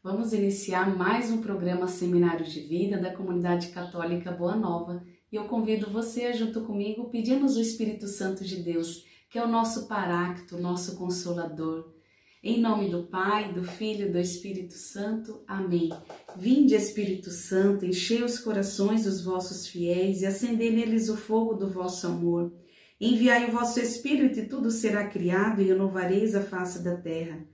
Vamos iniciar mais um programa Seminário de Vida da Comunidade Católica Boa Nova e eu convido você, junto comigo, pedimos o Espírito Santo de Deus, que é o nosso parácto, nosso consolador. Em nome do Pai, do Filho e do Espírito Santo. Amém. Vinde, Espírito Santo, enchei os corações dos vossos fiéis e acendei neles o fogo do vosso amor. Enviai o vosso Espírito e tudo será criado e renovareis a face da terra.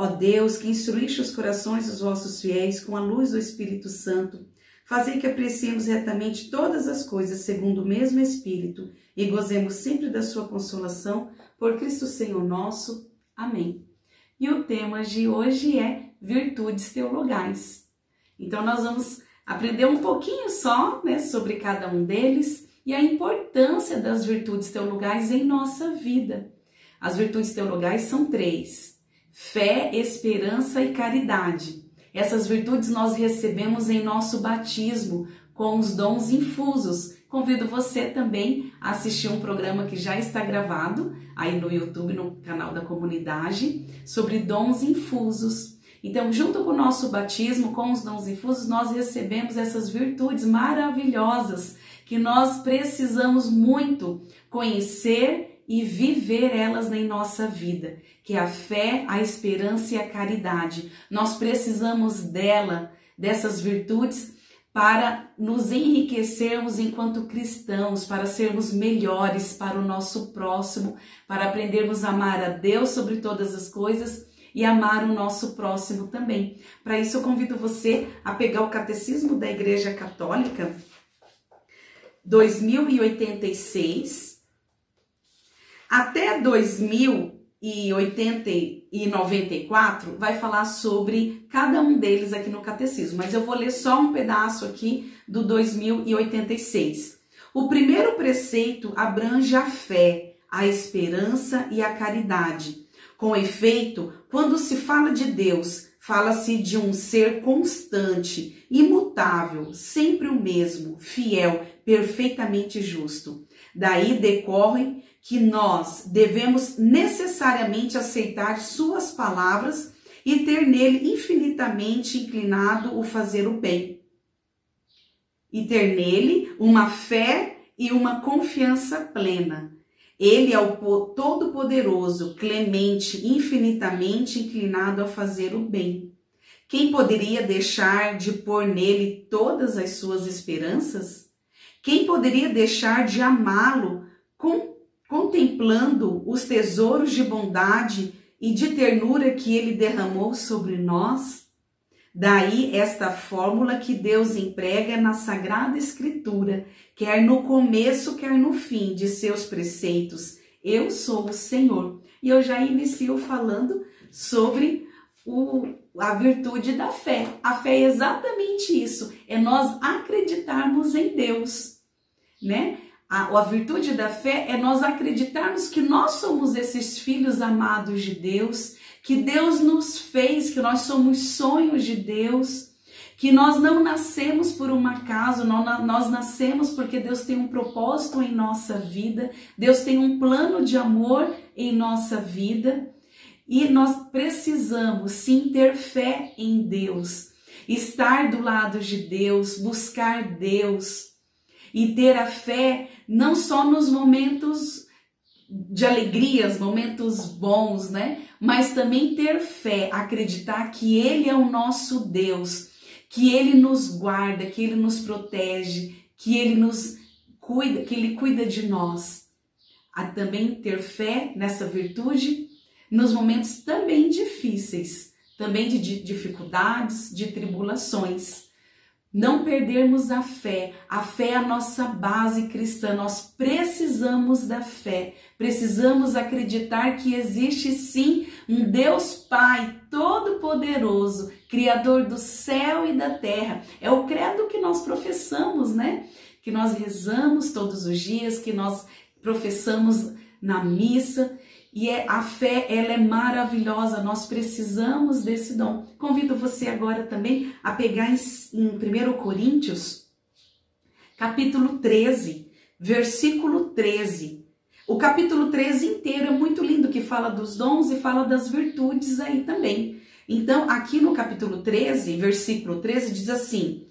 Ó Deus, que instruíste os corações dos vossos fiéis com a luz do Espírito Santo, fazei que apreciemos retamente todas as coisas segundo o mesmo Espírito e gozemos sempre da sua consolação por Cristo Senhor nosso. Amém. E o tema de hoje é virtudes teologais. Então nós vamos aprender um pouquinho só, né, sobre cada um deles e a importância das virtudes teologais em nossa vida. As virtudes teologais são três: fé, esperança e caridade. Essas virtudes nós recebemos em nosso batismo com os dons infusos. Convido você também a assistir um programa que já está gravado aí no YouTube, no canal da comunidade, sobre dons infusos. Então, junto com o nosso batismo, com os dons infusos, nós recebemos essas virtudes maravilhosas que nós precisamos muito conhecer e viver elas em nossa vida, que é a fé, a esperança e a caridade. Nós precisamos dela, dessas virtudes, para nos enriquecermos enquanto cristãos, para sermos melhores para o nosso próximo, para aprendermos a amar a Deus sobre todas as coisas e amar o nosso próximo também. Para isso, eu convido você a pegar o Catecismo da Igreja Católica 2086 até 2080 e 94 vai falar sobre cada um deles aqui no catecismo, mas eu vou ler só um pedaço aqui do 2086. O primeiro preceito abrange a fé, a esperança e a caridade. Com efeito, quando se fala de Deus, fala-se de um ser constante, imutável, sempre o mesmo, fiel, perfeitamente justo. Daí decorre que nós devemos necessariamente aceitar suas palavras e ter nele infinitamente inclinado o fazer o bem. E ter nele uma fé e uma confiança plena. Ele é o Todo-Poderoso, clemente, infinitamente inclinado a fazer o bem. Quem poderia deixar de pôr nele todas as suas esperanças? Quem poderia deixar de amá-lo com contemplando os tesouros de bondade e de ternura que ele derramou sobre nós? Daí esta fórmula que Deus emprega na Sagrada Escritura, quer no começo, quer no fim de seus preceitos. Eu sou o Senhor. E eu já inicio falando sobre o, a virtude da fé. A fé é exatamente isso, é nós acreditarmos em Deus, né? A, a virtude da fé é nós acreditarmos que nós somos esses filhos amados de Deus, que Deus nos fez, que nós somos sonhos de Deus, que nós não nascemos por um acaso, nós nascemos porque Deus tem um propósito em nossa vida, Deus tem um plano de amor em nossa vida e nós precisamos sim ter fé em Deus, estar do lado de Deus, buscar Deus e ter a fé não só nos momentos de alegrias, momentos bons, né? Mas também ter fé, acreditar que Ele é o nosso Deus, que Ele nos guarda, que Ele nos protege, que Ele nos cuida, que Ele cuida de nós. A também ter fé nessa virtude nos momentos também difíceis, também de dificuldades, de tribulações não perdermos a fé. A fé é a nossa base cristã. Nós precisamos da fé. Precisamos acreditar que existe sim um Deus Pai todo-poderoso, criador do céu e da terra. É o credo que nós professamos, né? Que nós rezamos todos os dias, que nós professamos na missa e é, a fé, ela é maravilhosa, nós precisamos desse dom. Convido você agora também a pegar em, em 1 Coríntios, capítulo 13, versículo 13. O capítulo 13 inteiro é muito lindo, que fala dos dons e fala das virtudes aí também. Então, aqui no capítulo 13, versículo 13, diz assim: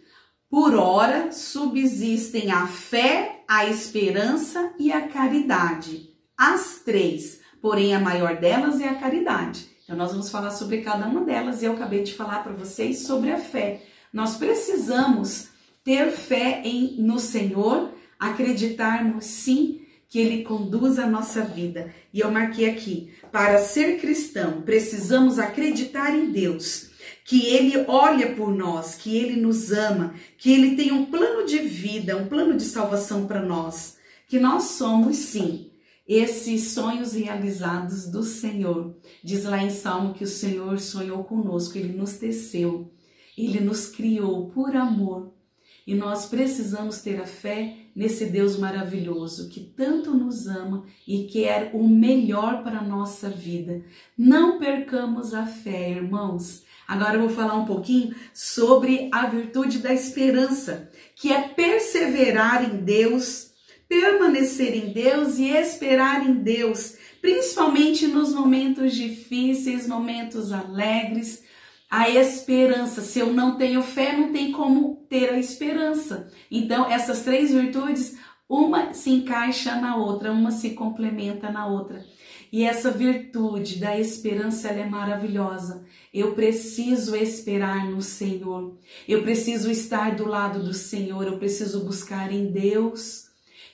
Por ora subsistem a fé, a esperança e a caridade. As três, porém a maior delas é a caridade. Então, nós vamos falar sobre cada uma delas e eu acabei de falar para vocês sobre a fé. Nós precisamos ter fé em, no Senhor, acreditarmos sim que Ele conduz a nossa vida. E eu marquei aqui: para ser cristão, precisamos acreditar em Deus, que Ele olha por nós, que Ele nos ama, que Ele tem um plano de vida, um plano de salvação para nós, que nós somos sim esses sonhos realizados do Senhor. Diz lá em Salmo que o Senhor sonhou conosco, Ele nos teceu, Ele nos criou por amor. E nós precisamos ter a fé nesse Deus maravilhoso que tanto nos ama e quer o melhor para a nossa vida. Não percamos a fé, irmãos. Agora eu vou falar um pouquinho sobre a virtude da esperança, que é perseverar em Deus, permanecer em Deus e esperar em Deus, principalmente nos momentos difíceis, momentos alegres a esperança. Se eu não tenho fé, não tem como ter a esperança. Então, essas três virtudes, uma se encaixa na outra, uma se complementa na outra. E essa virtude da esperança ela é maravilhosa. Eu preciso esperar no Senhor. Eu preciso estar do lado do Senhor. Eu preciso buscar em Deus.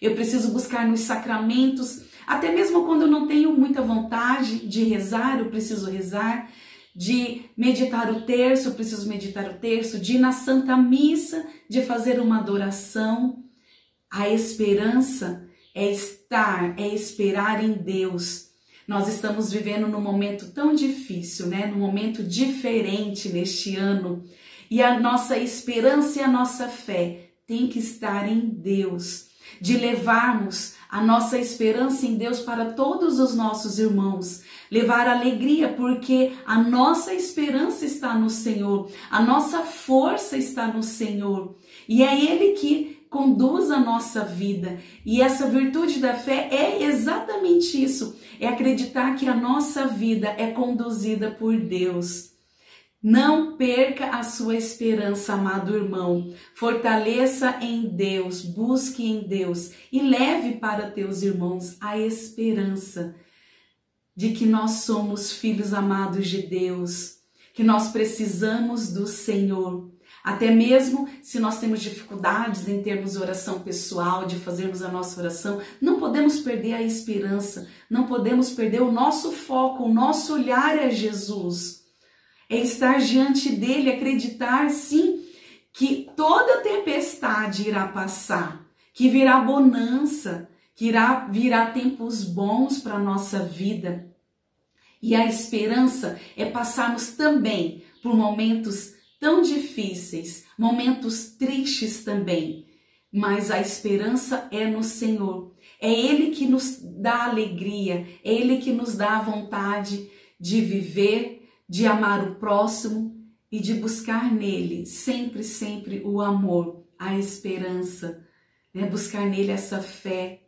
Eu preciso buscar nos sacramentos. Até mesmo quando eu não tenho muita vontade de rezar, eu preciso rezar de meditar o terço, eu preciso meditar o terço, de ir na Santa Missa, de fazer uma adoração. A esperança é estar, é esperar em Deus. Nós estamos vivendo num momento tão difícil, né? Num momento diferente neste ano. E a nossa esperança e a nossa fé tem que estar em Deus, de levarmos a nossa esperança em Deus para todos os nossos irmãos, levar alegria, porque a nossa esperança está no Senhor, a nossa força está no Senhor, e é Ele que conduz a nossa vida. E essa virtude da fé é exatamente isso: é acreditar que a nossa vida é conduzida por Deus. Não perca a sua esperança, amado irmão. Fortaleça em Deus, busque em Deus e leve para teus irmãos a esperança de que nós somos filhos amados de Deus, que nós precisamos do Senhor. Até mesmo se nós temos dificuldades em termos oração pessoal, de fazermos a nossa oração, não podemos perder a esperança, não podemos perder o nosso foco, o nosso olhar é Jesus. É estar diante dele, acreditar sim que toda tempestade irá passar, que virá bonança, que irá virá tempos bons para nossa vida. E a esperança é passarmos também por momentos tão difíceis, momentos tristes também. Mas a esperança é no Senhor. É Ele que nos dá alegria, é Ele que nos dá a vontade de viver, de amar o próximo e de buscar nele sempre, sempre o amor, a esperança, né? buscar nele essa fé,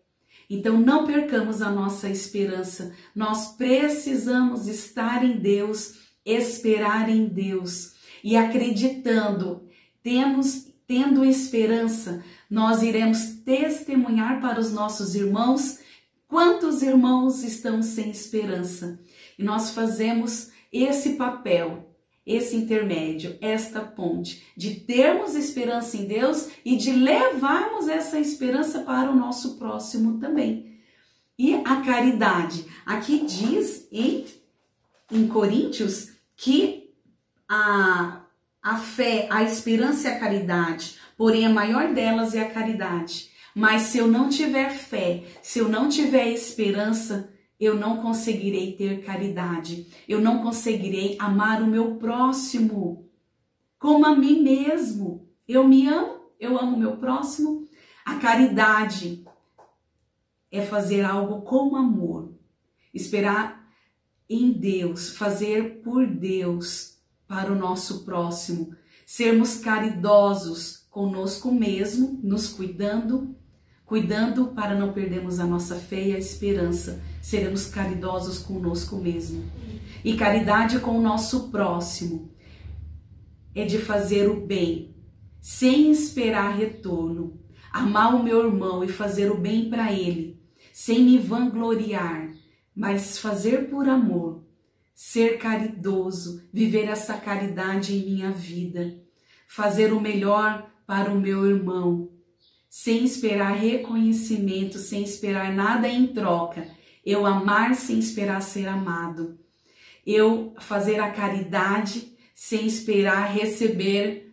então não percamos a nossa esperança. Nós precisamos estar em Deus, esperar em Deus e acreditando, temos tendo esperança, nós iremos testemunhar para os nossos irmãos quantos irmãos estão sem esperança. E nós fazemos esse papel esse intermédio, esta ponte, de termos esperança em Deus e de levarmos essa esperança para o nosso próximo também. E a caridade. Aqui diz em, em Coríntios que a, a fé, a esperança e a caridade, porém a maior delas é a caridade. Mas se eu não tiver fé, se eu não tiver esperança, eu não conseguirei ter caridade, eu não conseguirei amar o meu próximo como a mim mesmo. Eu me amo, eu amo o meu próximo. A caridade é fazer algo com amor, esperar em Deus, fazer por Deus para o nosso próximo, sermos caridosos conosco mesmo, nos cuidando, cuidando para não perdermos a nossa fé e a esperança, seremos caridosos conosco mesmo. E caridade com o nosso próximo é de fazer o bem, sem esperar retorno, amar o meu irmão e fazer o bem para ele, sem me vangloriar, mas fazer por amor, ser caridoso, viver essa caridade em minha vida, fazer o melhor para o meu irmão, sem esperar reconhecimento, sem esperar nada em troca. Eu amar sem esperar ser amado. Eu fazer a caridade sem esperar receber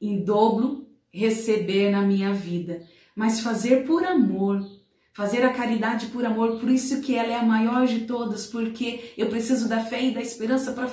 em dobro, receber na minha vida, mas fazer por amor, fazer a caridade por amor, por isso que ela é a maior de todas, porque eu preciso da fé e da esperança para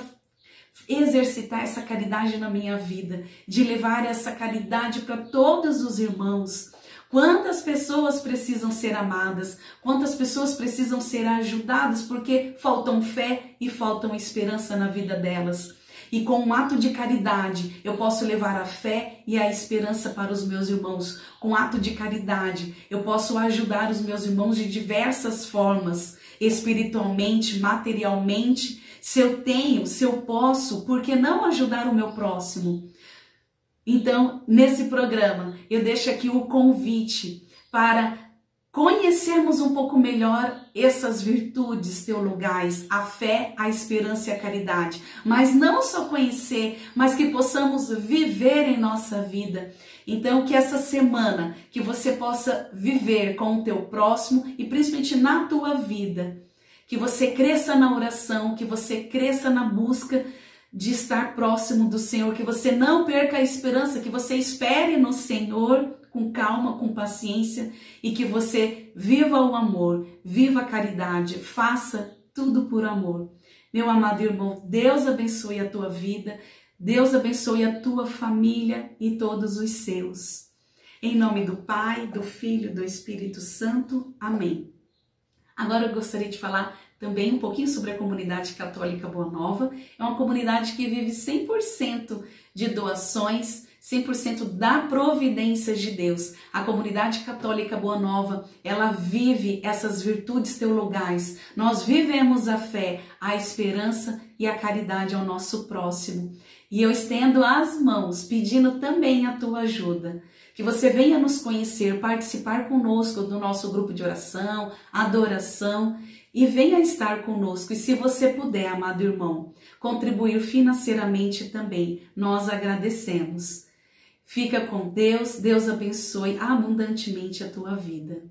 exercitar essa caridade na minha vida, de levar essa caridade para todos os irmãos. Quantas pessoas precisam ser amadas, quantas pessoas precisam ser ajudadas porque faltam fé e faltam esperança na vida delas. E com um ato de caridade, eu posso levar a fé e a esperança para os meus irmãos. Com um ato de caridade, eu posso ajudar os meus irmãos de diversas formas, espiritualmente, materialmente. Se eu tenho, se eu posso, por que não ajudar o meu próximo? Então, nesse programa, eu deixo aqui o convite para conhecermos um pouco melhor essas virtudes teologais, a fé, a esperança e a caridade. Mas não só conhecer, mas que possamos viver em nossa vida. Então, que essa semana, que você possa viver com o teu próximo e principalmente na tua vida. Que você cresça na oração, que você cresça na busca de estar próximo do Senhor, que você não perca a esperança, que você espere no Senhor com calma, com paciência e que você viva o amor, viva a caridade, faça tudo por amor. Meu amado irmão, Deus abençoe a tua vida, Deus abençoe a tua família e todos os seus. Em nome do Pai, do Filho, do Espírito Santo. Amém. Agora eu gostaria de falar também um pouquinho sobre a comunidade católica Boa Nova. É uma comunidade que vive 100% de doações 100% da providência de Deus. A comunidade católica Boa Nova, ela vive essas virtudes teologais. Nós vivemos a fé, a esperança e a caridade ao nosso próximo. E eu estendo as mãos pedindo também a tua ajuda. Que você venha nos conhecer, participar conosco do nosso grupo de oração, adoração e venha estar conosco. E se você puder, amado irmão, contribuir financeiramente também, nós agradecemos. Fica com Deus, Deus abençoe abundantemente a tua vida.